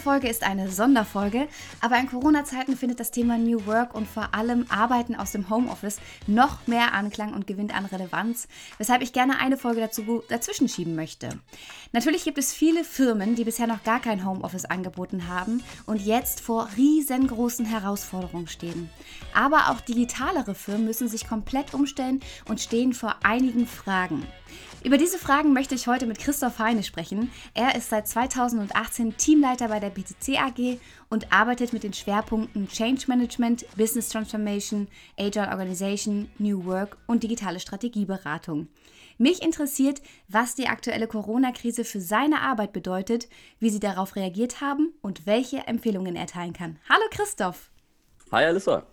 Folge ist eine Sonderfolge, aber in Corona-Zeiten findet das Thema New Work und vor allem Arbeiten aus dem Homeoffice noch mehr Anklang und gewinnt an Relevanz, weshalb ich gerne eine Folge dazu dazwischen schieben möchte. Natürlich gibt es viele Firmen, die bisher noch gar kein Homeoffice angeboten haben und jetzt vor riesengroßen Herausforderungen stehen. Aber auch digitalere Firmen müssen sich komplett umstellen und stehen vor einigen Fragen. Über diese Fragen möchte ich heute mit Christoph Heine sprechen. Er ist seit 2018 Teamleiter bei der BTC AG und arbeitet mit den Schwerpunkten Change Management, Business Transformation, Agile Organization, New Work und digitale Strategieberatung. Mich interessiert, was die aktuelle Corona-Krise für seine Arbeit bedeutet, wie Sie darauf reagiert haben und welche Empfehlungen er teilen kann. Hallo Christoph! Hi Alissa!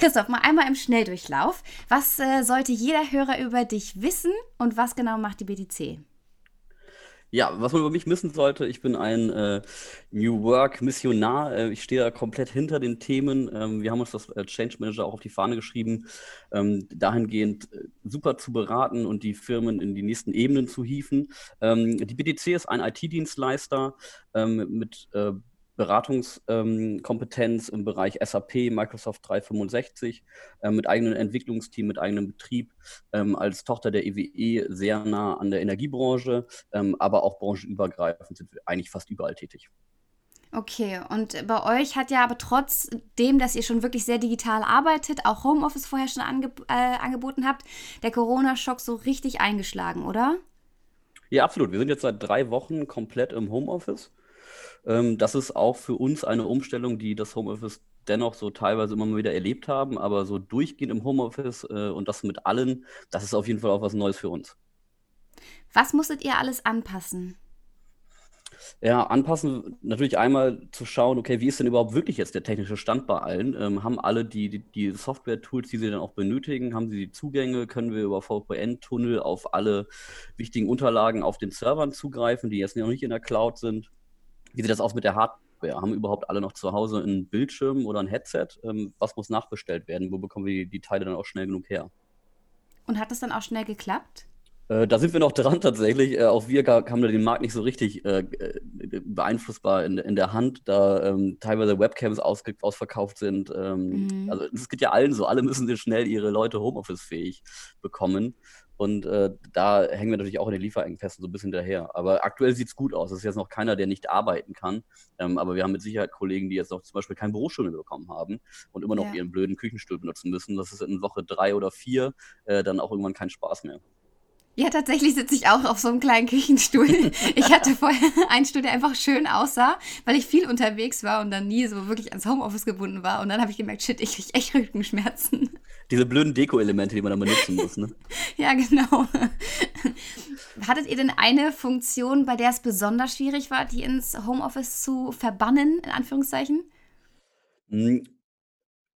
Christoph, mal einmal im Schnelldurchlauf. Was äh, sollte jeder Hörer über dich wissen und was genau macht die BTC? Ja, was man über mich wissen sollte, ich bin ein äh, New Work-Missionar. Äh, ich stehe da komplett hinter den Themen. Ähm, wir haben uns das äh, Change Manager auch auf die Fahne geschrieben, ähm, dahingehend äh, super zu beraten und die Firmen in die nächsten Ebenen zu hieven. Ähm, die BTC ist ein IT-Dienstleister ähm, mit äh, Beratungskompetenz ähm, im Bereich SAP, Microsoft 365, äh, mit eigenem Entwicklungsteam, mit eigenem Betrieb, ähm, als Tochter der EWE e sehr nah an der Energiebranche, ähm, aber auch branchenübergreifend sind wir eigentlich fast überall tätig. Okay, und bei euch hat ja aber trotzdem, dass ihr schon wirklich sehr digital arbeitet, auch Homeoffice vorher schon ange äh, angeboten habt, der Corona-Schock so richtig eingeschlagen, oder? Ja, absolut. Wir sind jetzt seit drei Wochen komplett im Homeoffice. Ähm, das ist auch für uns eine Umstellung, die das Homeoffice dennoch so teilweise immer mal wieder erlebt haben, aber so durchgehend im Homeoffice äh, und das mit allen, das ist auf jeden Fall auch was Neues für uns. Was musstet ihr alles anpassen? Ja, anpassen, natürlich einmal zu schauen, okay, wie ist denn überhaupt wirklich jetzt der technische Stand bei allen? Ähm, haben alle die, die, die Software-Tools, die sie dann auch benötigen? Haben sie die Zugänge? Können wir über VPN-Tunnel auf alle wichtigen Unterlagen auf den Servern zugreifen, die jetzt noch nicht in der Cloud sind? Wie sieht das aus mit der Hardware? Haben überhaupt alle noch zu Hause einen Bildschirm oder ein Headset? Ähm, was muss nachbestellt werden? Wo bekommen wir die, die Teile dann auch schnell genug her? Und hat das dann auch schnell geklappt? Äh, da sind wir noch dran tatsächlich. Äh, auch wir haben da den Markt nicht so richtig äh, äh, beeinflussbar in, in der Hand, da ähm, teilweise Webcams aus, ausverkauft sind. Ähm, mhm. Also es geht ja allen so. Alle müssen schnell ihre Leute Homeoffice-fähig bekommen. Und äh, da hängen wir natürlich auch in den Lieferengpässen so ein bisschen daher. Aber aktuell sieht es gut aus. Es ist jetzt noch keiner, der nicht arbeiten kann. Ähm, aber wir haben mit Sicherheit Kollegen, die jetzt noch zum Beispiel kein Bürostuhl bekommen haben und immer noch ja. ihren blöden Küchenstuhl benutzen müssen. Das ist in Woche drei oder vier dann auch irgendwann kein Spaß mehr. Ja, tatsächlich sitze ich auch auf so einem kleinen Küchenstuhl. Ich hatte vorher einen Stuhl, der einfach schön aussah, weil ich viel unterwegs war und dann nie so wirklich ans Homeoffice gebunden war. Und dann habe ich gemerkt, shit, ich kriege echt Rückenschmerzen. Diese blöden Deko-Elemente, die man dann benutzen muss, ne? ja, genau. Hattet ihr denn eine Funktion, bei der es besonders schwierig war, die ins Homeoffice zu verbannen, in Anführungszeichen?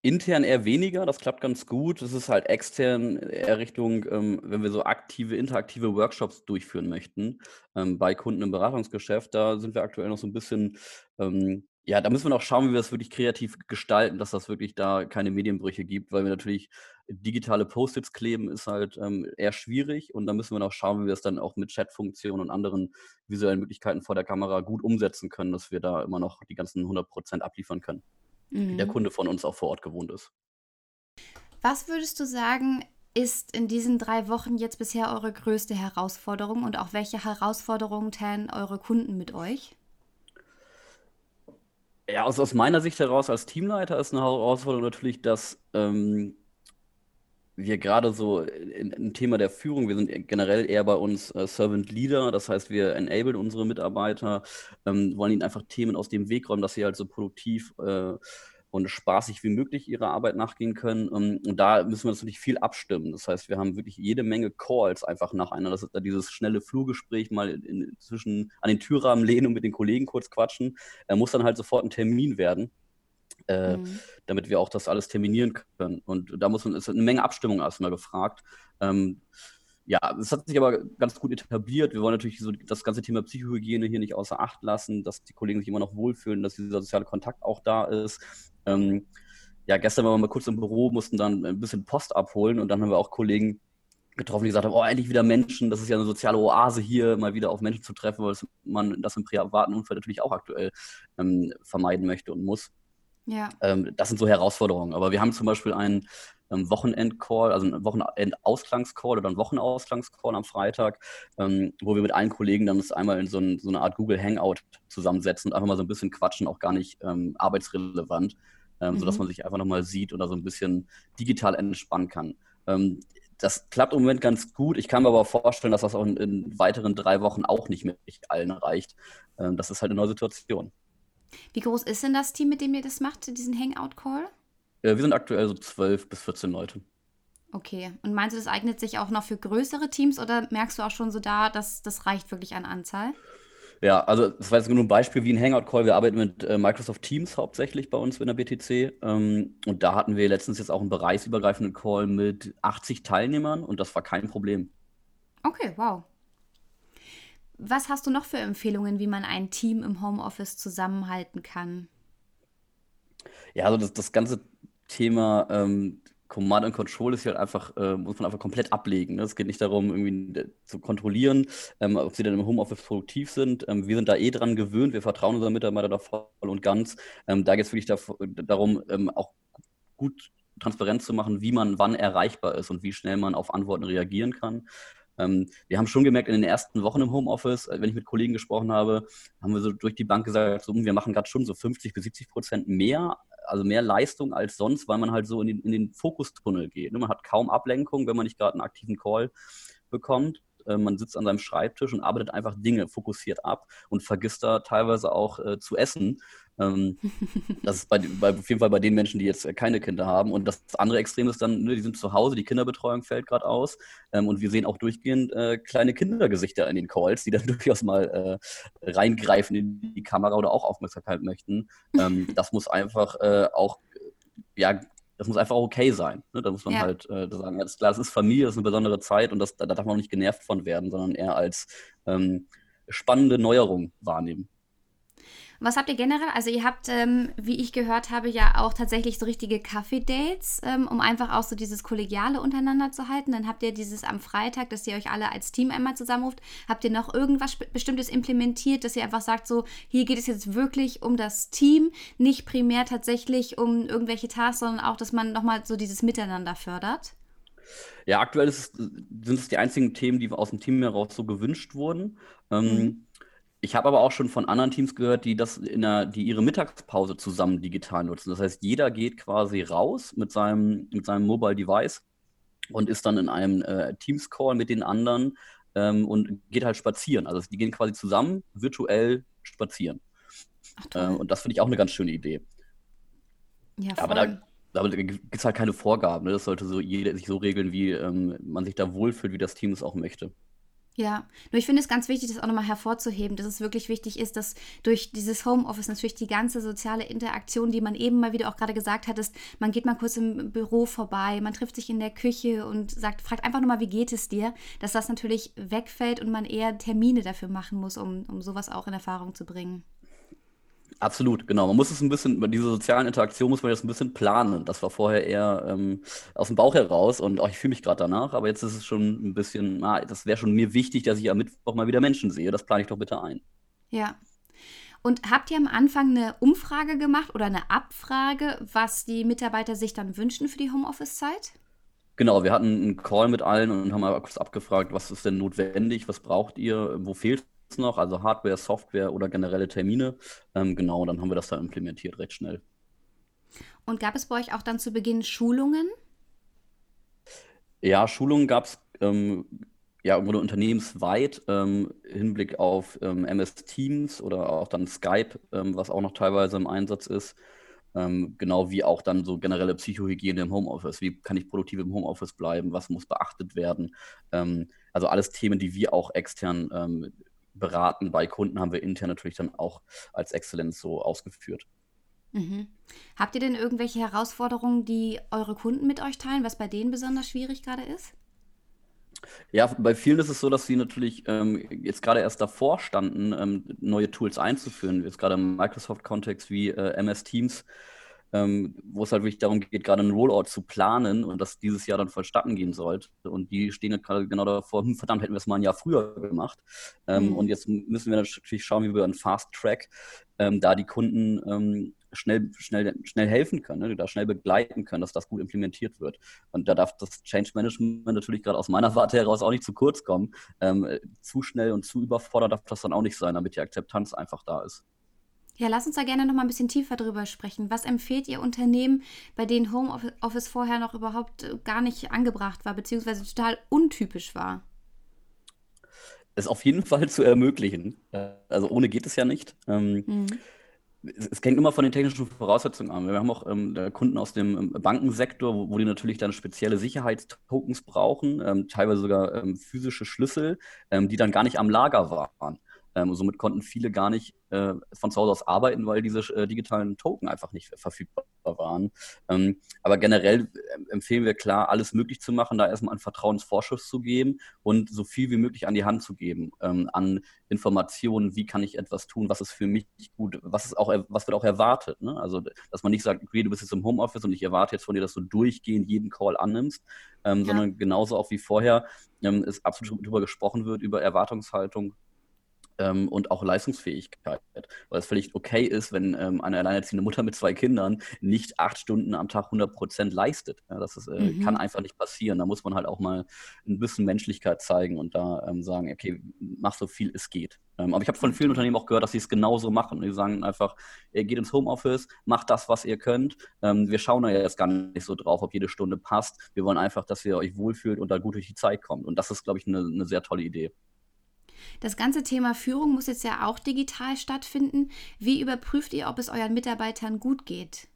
Intern eher weniger, das klappt ganz gut. Das ist halt extern eher Richtung, ähm, wenn wir so aktive, interaktive Workshops durchführen möchten, ähm, bei Kunden im Beratungsgeschäft, da sind wir aktuell noch so ein bisschen, ähm, ja, da müssen wir noch schauen, wie wir das wirklich kreativ gestalten, dass das wirklich da keine Medienbrüche gibt, weil wir natürlich digitale Post-its kleben ist halt ähm, eher schwierig und da müssen wir noch schauen, wie wir es dann auch mit Chatfunktionen und anderen visuellen Möglichkeiten vor der Kamera gut umsetzen können, dass wir da immer noch die ganzen 100% abliefern können mhm. wie der mhm. Kunde von uns auch vor Ort gewohnt ist. Was würdest du sagen, ist in diesen drei Wochen jetzt bisher eure größte Herausforderung und auch welche Herausforderungen teilen eure Kunden mit euch? Ja, also aus meiner Sicht heraus als Teamleiter ist eine Herausforderung natürlich, dass ähm, wir gerade so ein Thema der Führung, wir sind generell eher bei uns äh, Servant Leader, das heißt, wir enablen unsere Mitarbeiter, ähm, wollen ihnen einfach Themen aus dem Weg räumen, dass sie halt so produktiv äh, und spaßig wie möglich ihrer Arbeit nachgehen können. Ähm, und da müssen wir natürlich viel abstimmen. Das heißt, wir haben wirklich jede Menge Calls einfach nacheinander. Das ist da dieses schnelle Flurgespräch mal in, zwischen an den Türrahmen lehnen und mit den Kollegen kurz quatschen. Er muss dann halt sofort ein Termin werden äh, mhm. damit wir auch das alles terminieren können. Und da muss man, ist eine Menge Abstimmung erstmal gefragt. Ähm, ja, es hat sich aber ganz gut etabliert. Wir wollen natürlich so das ganze Thema Psychohygiene hier nicht außer Acht lassen, dass die Kollegen sich immer noch wohlfühlen, dass dieser soziale Kontakt auch da ist. Ähm, ja, gestern waren wir mal kurz im Büro, mussten dann ein bisschen Post abholen und dann haben wir auch Kollegen, getroffen, die gesagt haben, oh, endlich wieder Menschen, das ist ja eine soziale Oase hier, mal wieder auf Menschen zu treffen, weil man das im privaten Umfeld natürlich auch aktuell ähm, vermeiden möchte und muss. Ja. Ähm, das sind so Herausforderungen. Aber wir haben zum Beispiel einen ähm, Wochenend-Call, also einen Wochenend-Ausklangscall oder einen Wochenausklangs-Call am Freitag, ähm, wo wir mit allen Kollegen dann uns einmal in so, ein, so, eine Art Google Hangout zusammensetzen und einfach mal so ein bisschen quatschen, auch gar nicht ähm, arbeitsrelevant, ähm, mhm. sodass man sich einfach nochmal sieht oder so ein bisschen digital entspannen kann. Ähm, das klappt im Moment ganz gut. Ich kann mir aber vorstellen, dass das auch in, in weiteren drei Wochen auch nicht mit allen reicht. Ähm, das ist halt eine neue Situation. Wie groß ist denn das Team, mit dem ihr das macht, diesen Hangout-Call? Äh, wir sind aktuell so 12 bis 14 Leute. Okay. Und meinst du, das eignet sich auch noch für größere Teams oder merkst du auch schon so da, dass das reicht wirklich an Anzahl? Ja, also das war jetzt nur ein Beispiel wie ein Hangout-Call. Wir arbeiten mit äh, Microsoft Teams hauptsächlich bei uns in der BTC. Ähm, und da hatten wir letztens jetzt auch einen bereichsübergreifenden Call mit 80 Teilnehmern und das war kein Problem. Okay, wow. Was hast du noch für Empfehlungen, wie man ein Team im Homeoffice zusammenhalten kann? Ja, also das, das ganze Thema ähm, Command and Control ist halt einfach, äh, muss man einfach komplett ablegen. Ne? Es geht nicht darum, irgendwie äh, zu kontrollieren, ähm, ob sie dann im Homeoffice produktiv sind. Ähm, wir sind da eh dran gewöhnt, wir vertrauen unseren Mitarbeitern da voll und ganz. Ähm, da geht es wirklich da, darum, ähm, auch gut transparent zu machen, wie man wann erreichbar ist und wie schnell man auf Antworten reagieren kann. Ähm, wir haben schon gemerkt, in den ersten Wochen im Homeoffice, äh, wenn ich mit Kollegen gesprochen habe, haben wir so durch die Bank gesagt, so, wir machen gerade schon so 50 bis 70 Prozent mehr also mehr Leistung als sonst, weil man halt so in den, in den Fokustunnel geht. Ne? Man hat kaum Ablenkung, wenn man nicht gerade einen aktiven Call bekommt. Äh, man sitzt an seinem Schreibtisch und arbeitet einfach Dinge fokussiert ab und vergisst da teilweise auch äh, zu essen. Ähm, das ist bei, bei, auf jeden Fall bei den Menschen, die jetzt keine Kinder haben. Und das andere Extrem ist dann, ne, die sind zu Hause, die Kinderbetreuung fällt gerade aus. Ähm, und wir sehen auch durchgehend äh, kleine Kindergesichter in den Calls, die dann durchaus mal äh, reingreifen in die Kamera oder auch Aufmerksamkeit möchten. Ähm, das muss einfach äh, auch, ja, das muss einfach okay sein. Ne? Da muss man ja. halt äh, sagen, ja, das, klar, es ist Familie, das ist eine besondere Zeit und das, da, darf man auch nicht genervt von werden, sondern eher als ähm, spannende Neuerung wahrnehmen. Was habt ihr generell? Also ihr habt, ähm, wie ich gehört habe, ja auch tatsächlich so richtige Kaffee-Dates, ähm, um einfach auch so dieses Kollegiale untereinander zu halten. Dann habt ihr dieses am Freitag, dass ihr euch alle als Team einmal zusammenruft. Habt ihr noch irgendwas Bestimmtes implementiert, dass ihr einfach sagt, so hier geht es jetzt wirklich um das Team, nicht primär tatsächlich um irgendwelche Tasks, sondern auch, dass man nochmal so dieses Miteinander fördert? Ja, aktuell es, sind es die einzigen Themen, die aus dem Team heraus so gewünscht wurden. Ähm, mhm. Ich habe aber auch schon von anderen Teams gehört, die das in der, die ihre Mittagspause zusammen digital nutzen. Das heißt, jeder geht quasi raus mit seinem, mit seinem Mobile Device und ist dann in einem äh, Teams-Call mit den anderen ähm, und geht halt spazieren. Also die gehen quasi zusammen virtuell spazieren. Ach, äh, und das finde ich auch eine ganz schöne Idee. Ja. Aber da, da gibt es halt keine Vorgaben. Ne? Das sollte so jeder sich so regeln, wie ähm, man sich da wohlfühlt, wie das Team es auch möchte. Ja, nur ich finde es ganz wichtig, das auch nochmal hervorzuheben, dass es wirklich wichtig ist, dass durch dieses Homeoffice natürlich die ganze soziale Interaktion, die man eben mal, wie du auch gerade gesagt hattest, man geht mal kurz im Büro vorbei, man trifft sich in der Küche und sagt, fragt einfach nochmal, wie geht es dir, dass das natürlich wegfällt und man eher Termine dafür machen muss, um, um sowas auch in Erfahrung zu bringen. Absolut, genau. Man muss es ein bisschen, diese sozialen Interaktionen muss man jetzt ein bisschen planen. Das war vorher eher ähm, aus dem Bauch heraus und auch ich fühle mich gerade danach, aber jetzt ist es schon ein bisschen, ah, das wäre schon mir wichtig, dass ich am Mittwoch mal wieder Menschen sehe. Das plane ich doch bitte ein. Ja. Und habt ihr am Anfang eine Umfrage gemacht oder eine Abfrage, was die Mitarbeiter sich dann wünschen für die Homeoffice-Zeit? Genau, wir hatten einen Call mit allen und haben mal kurz abgefragt, was ist denn notwendig, was braucht ihr, wo fehlt noch, also Hardware, Software oder generelle Termine. Ähm, genau, dann haben wir das da implementiert recht schnell. Und gab es bei euch auch dann zu Beginn Schulungen? Ja, Schulungen gab es ähm, ja wurde unternehmensweit ähm, Hinblick auf ähm, MS Teams oder auch dann Skype, ähm, was auch noch teilweise im Einsatz ist. Ähm, genau wie auch dann so generelle Psychohygiene im Homeoffice. Wie kann ich produktiv im Homeoffice bleiben? Was muss beachtet werden? Ähm, also alles Themen, die wir auch extern ähm, beraten. Bei Kunden haben wir intern natürlich dann auch als Exzellenz so ausgeführt. Mhm. Habt ihr denn irgendwelche Herausforderungen, die eure Kunden mit euch teilen, was bei denen besonders schwierig gerade ist? Ja, bei vielen ist es so, dass sie natürlich ähm, jetzt gerade erst davor standen, ähm, neue Tools einzuführen, jetzt gerade im Microsoft-Kontext wie äh, MS Teams ähm, wo es halt wirklich darum geht, gerade einen Rollout zu planen und das dieses Jahr dann vollstatten gehen sollte. Und die stehen gerade genau davor, hm, verdammt, hätten wir es mal ein Jahr früher gemacht. Ähm, mhm. Und jetzt müssen wir natürlich schauen, wie wir einen Fast Track ähm, da die Kunden ähm, schnell, schnell, schnell helfen können, ne, da schnell begleiten können, dass das gut implementiert wird. Und da darf das Change Management natürlich gerade aus meiner Warte heraus auch nicht zu kurz kommen. Ähm, zu schnell und zu überfordert darf das dann auch nicht sein, damit die Akzeptanz einfach da ist. Ja, lass uns da gerne noch mal ein bisschen tiefer drüber sprechen. Was empfiehlt ihr Unternehmen, bei denen Homeoffice vorher noch überhaupt äh, gar nicht angebracht war, beziehungsweise total untypisch war? Es auf jeden Fall zu ermöglichen. Äh, also ohne geht es ja nicht. Ähm, mhm es hängt immer von den technischen Voraussetzungen an. Wir haben auch ähm, Kunden aus dem ähm, Bankensektor, wo, wo, die natürlich dann spezielle Sicherheitstokens brauchen, ähm, teilweise sogar ähm, physische Schlüssel, ähm, die dann gar nicht am Lager waren. Ähm, somit konnten viele gar nicht äh, von zu Hause aus arbeiten, weil diese äh, digitalen Token einfach nicht verfügbar waren. Ähm, aber generell äh, empfehlen wir klar, alles möglich zu machen, da erstmal einen Vertrauensvorschuss zu geben und so viel wie möglich an die Hand zu geben, ähm, an Informationen, wie kann ich etwas tun, was ist für mich gut, was, ist auch, was wird auch erwartet. Ne? Also, dass man nicht sagt, okay, du bist jetzt im Homeoffice und ich erwarte jetzt von dir, dass du durchgehend jeden Call annimmst, ähm, ja. sondern genauso auch wie vorher ähm, es absolut darüber gesprochen wird, über Erwartungshaltung ähm, und auch Leistungsfähigkeit. Weil es völlig okay ist, wenn ähm, eine alleinerziehende Mutter mit zwei Kindern nicht acht Stunden am Tag 100 Prozent leistet. Ja, das ist, äh, mhm. kann einfach nicht passieren. Da muss man halt auch mal ein bisschen Menschlichkeit zeigen und da ähm, sagen, okay, mach so viel es geht. Ähm, aber ich habe von vielen Unternehmen auch gehört, dass sie es genauso machen. Die sagen einfach, ihr geht ins Homeoffice, macht das, was ihr könnt. Ähm, wir schauen da jetzt gar nicht so drauf, ob jede Stunde passt. Wir wollen einfach, dass ihr euch wohlfühlt und da gut durch die Zeit kommt. Und das ist, glaube ich, eine, eine sehr tolle Idee. Das ganze Thema Führung muss jetzt ja auch digital stattfinden. Wie überprüft ihr, ob es euren Mitarbeitern gut geht?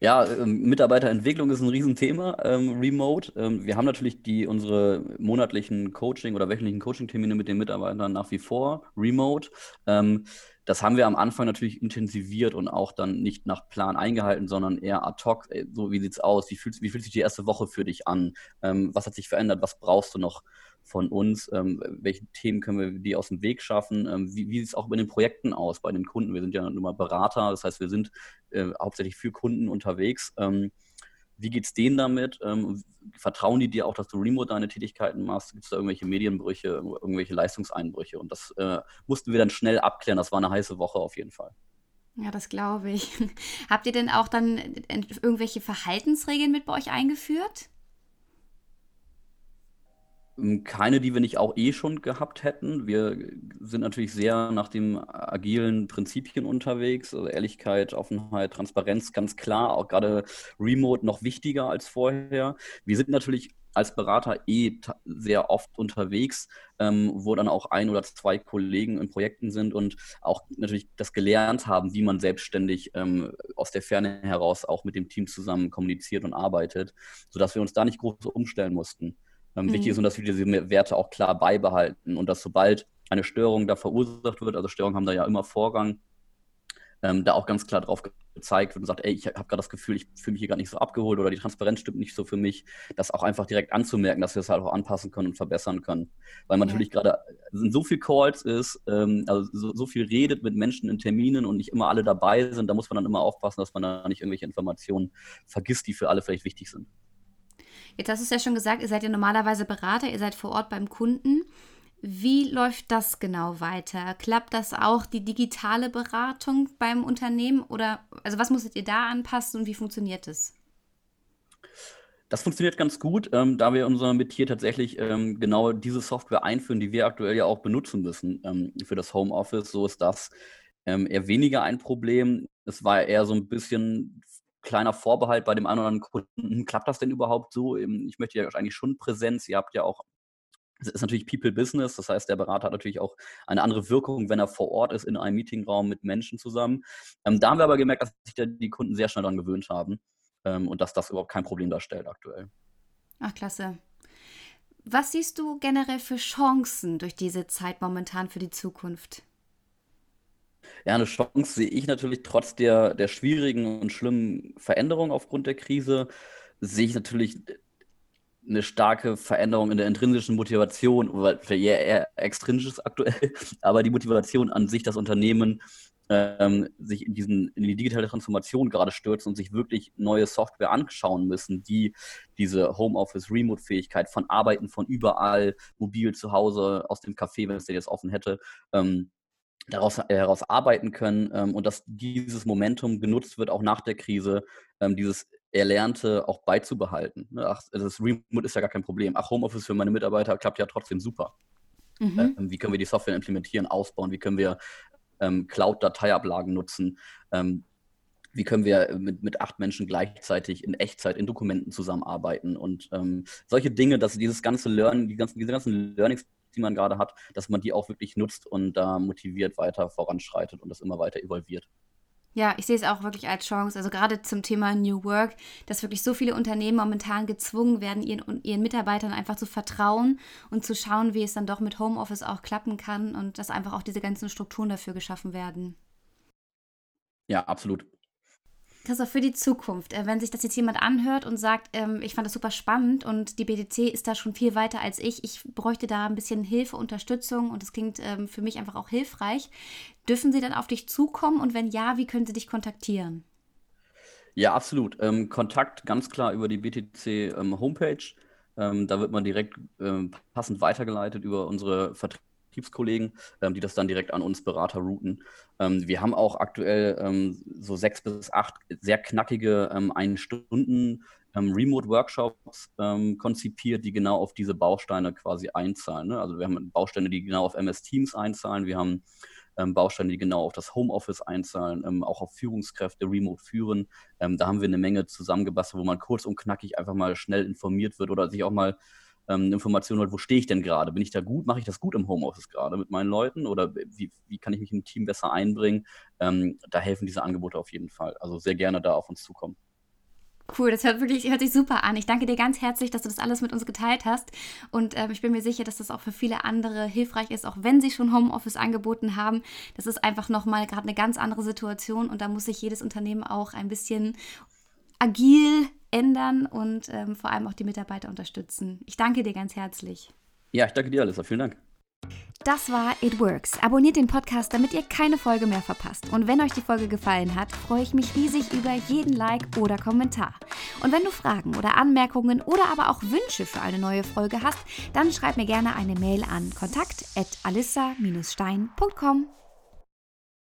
Ja, ähm, Mitarbeiterentwicklung ist ein Riesenthema, ähm, remote. Ähm, wir haben natürlich die, unsere monatlichen Coaching- oder wöchentlichen Coaching-Termine mit den Mitarbeitern nach wie vor remote. Ähm, das haben wir am Anfang natürlich intensiviert und auch dann nicht nach Plan eingehalten, sondern eher ad hoc. So, wie sieht's aus? Wie fühlt, wie fühlt sich die erste Woche für dich an? Ähm, was hat sich verändert? Was brauchst du noch? Von uns, ähm, welche Themen können wir die aus dem Weg schaffen, ähm, wie, wie sieht es auch bei den Projekten aus, bei den Kunden. Wir sind ja nun mal Berater, das heißt, wir sind äh, hauptsächlich für Kunden unterwegs. Ähm, wie geht es denen damit? Ähm, vertrauen die dir auch, dass du remote deine Tätigkeiten machst? Gibt es da irgendwelche Medienbrüche, irgendwelche Leistungseinbrüche? Und das äh, mussten wir dann schnell abklären. Das war eine heiße Woche auf jeden Fall. Ja, das glaube ich. Habt ihr denn auch dann irgendwelche Verhaltensregeln mit bei euch eingeführt? Ähm, keine, die wir nicht auch eh schon gehabt hätten. Wir sind natürlich sehr nach den agilen Prinzipien unterwegs. Also Ehrlichkeit, Offenheit, Transparenz, ganz klar. Auch gerade Remote noch wichtiger als vorher. Wir sind natürlich als Berater eh sehr oft unterwegs, ähm, wo dann auch ein oder zwei Kollegen in Projekten sind und auch natürlich das gelernt haben, wie man selbstständig ähm, aus der Ferne heraus auch mit dem Team zusammen kommuniziert und arbeitet, sodass wir uns da nicht groß umstellen mussten. Ähm, mhm. Wichtig ist, dass wir diese Werte auch klar beibehalten und dass sobald eine Störung da verursacht wird, also Störungen haben da ja immer Vorrang, ähm, da auch ganz klar drauf gezeigt wird und sagt, ey, ich habe gerade das Gefühl, ich fühle mich hier gar nicht so abgeholt oder die Transparenz stimmt nicht so für mich, das auch einfach direkt anzumerken, dass wir es halt auch anpassen können und verbessern können. Weil man ja. natürlich gerade so viel Calls ist, ähm, also so, so, viel redet mit Menschen in Terminen und nicht immer alle dabei sind, da muss man dann immer aufpassen, dass man da nicht irgendwelche Informationen vergisst, die für alle vielleicht wichtig sind. Jetzt hast du es ja schon gesagt, ihr seid ja normalerweise Berater, ihr seid vor Ort beim Kunden. Wie läuft das genau weiter? Klappt das auch die digitale Beratung beim Unternehmen oder also was musstet ihr da anpassen und wie funktioniert es? Das funktioniert ganz gut, ähm, da wir unser Metier tatsächlich ähm, genau diese Software einführen, die wir aktuell ja auch benutzen müssen ähm, für das Homeoffice. So ist das ähm, eher weniger ein Problem. Es war eher so ein bisschen kleiner Vorbehalt bei dem einen oder anderen Kunden, klappt das denn überhaupt so? Ähm, ich möchte ja eigentlich schon Präsenz. Ihr habt ja auch, es ist natürlich People Business, das heißt, der Berater hat natürlich auch eine andere Wirkung, wenn er vor Ort ist, in einem Meetingraum mit Menschen zusammen. Ähm, da haben wir aber gemerkt, dass sich die Kunden sehr schnell daran gewöhnt haben ähm, und dass das überhaupt kein Problem darstellt aktuell. Ach, klasse. Was siehst du generell für Chancen durch diese Zeit momentan für die Zukunft? Ja, eine Chance sehe ich natürlich trotz der, der schwierigen und schlimmen Veränderung aufgrund der Krise, sehe ich natürlich eine starke Veränderung in der intrinsischen Motivation, weil eher, eher extrinsisch aktuell, aber die Motivation an sich, das Unternehmen ähm, sich in, diesen, in die digitale Transformation gerade stürzen und sich wirklich neue Software anschauen müssen, die diese Homeoffice-Remote-Fähigkeit von Arbeiten von überall, mobil zu Hause, aus dem Café, wenn es den jetzt offen hätte, ähm, daraus äh, arbeiten können ähm, und dass dieses Momentum genutzt wird, auch nach der Krise, ähm, dieses Erlernte auch beizubehalten. Ne? Ach, also das Remote ist ja gar kein Problem. Ach, Homeoffice für meine Mitarbeiter klappt ja trotzdem super. Mhm. Ähm, wie können wir die Software implementieren, ausbauen? Wie können wir ähm, Cloud-Dateiablagen nutzen. Ähm, wie können wir mit, mit acht Menschen gleichzeitig in Echtzeit in Dokumenten zusammenarbeiten und ähm, solche Dinge, dass dieses ganze Lernen, die ganzen, diese ganzen Learnings, die man gerade hat, dass man die auch wirklich nutzt und da motiviert weiter voranschreitet und das immer weiter evolviert. Ja, ich sehe es auch wirklich als Chance. Also gerade zum Thema New Work, dass wirklich so viele Unternehmen momentan gezwungen werden, ihren, ihren Mitarbeitern einfach zu vertrauen und zu schauen, wie es dann doch mit Homeoffice auch klappen kann und dass einfach auch diese ganzen Strukturen dafür geschaffen werden. Ja, absolut. Christoph, für die Zukunft, äh, wenn sich das jetzt jemand anhört und sagt, ähm, ich fand das super spannend und die BTC ist da schon viel weiter als ich, ich bräuchte da ein bisschen Hilfe, Unterstützung und es klingt ähm, für mich einfach auch hilfreich, dürfen sie dann auf dich zukommen und wenn ja, wie können sie dich kontaktieren? Ja, absolut. Ähm, Kontakt ganz klar über die BTC ähm, Homepage. Ähm, da wird man direkt ähm, passend weitergeleitet über unsere Vertreter. Vertriebskollegen, ähm, die das dann direkt an uns Berater routen. Ähm, wir haben auch aktuell ähm, so sechs bis acht sehr knackige ähm, ein Stunden ähm, Remote-Workshops ähm, konzipiert, die genau auf diese Bausteine quasi einzahlen. Ne? Also wir haben Bausteine, die genau auf MS Teams einzahlen. Wir haben Bausteine, die genau auf das Homeoffice einzahlen, auch auf Führungskräfte remote führen. da haben wir eine Menge zusammengebastelt, wo man kurz und knackig einfach mal schnell informiert wird oder sich auch mal ähm, Informationen holt, wo stehe ich denn gerade? Bin ich da gut? Mache ich das gut im Homeoffice gerade mit meinen Leuten? Oder wie, wie kann ich mich im Team besser einbringen? Ähm, da helfen diese Angebote auf jeden Fall. Also sehr gerne da auf uns zukommen. Cool, das hört wirklich hört sich super an. Ich danke dir ganz herzlich, dass du das alles mit uns geteilt hast. Und ähm, ich bin mir sicher, dass das auch für viele andere hilfreich ist, auch wenn sie schon Homeoffice angeboten haben. Das ist einfach nochmal gerade eine ganz andere Situation und da muss sich jedes Unternehmen auch ein bisschen agil ändern und ähm, vor allem auch die Mitarbeiter unterstützen. Ich danke dir ganz herzlich. Ja, ich danke dir, Alissa. Vielen Dank. Das war It Works. Abonniert den Podcast, damit ihr keine Folge mehr verpasst. Und wenn euch die Folge gefallen hat, freue ich mich riesig über jeden Like oder Kommentar. Und wenn du Fragen oder Anmerkungen oder aber auch Wünsche für eine neue Folge hast, dann schreib mir gerne eine Mail an kontakt@alissa-stein.com.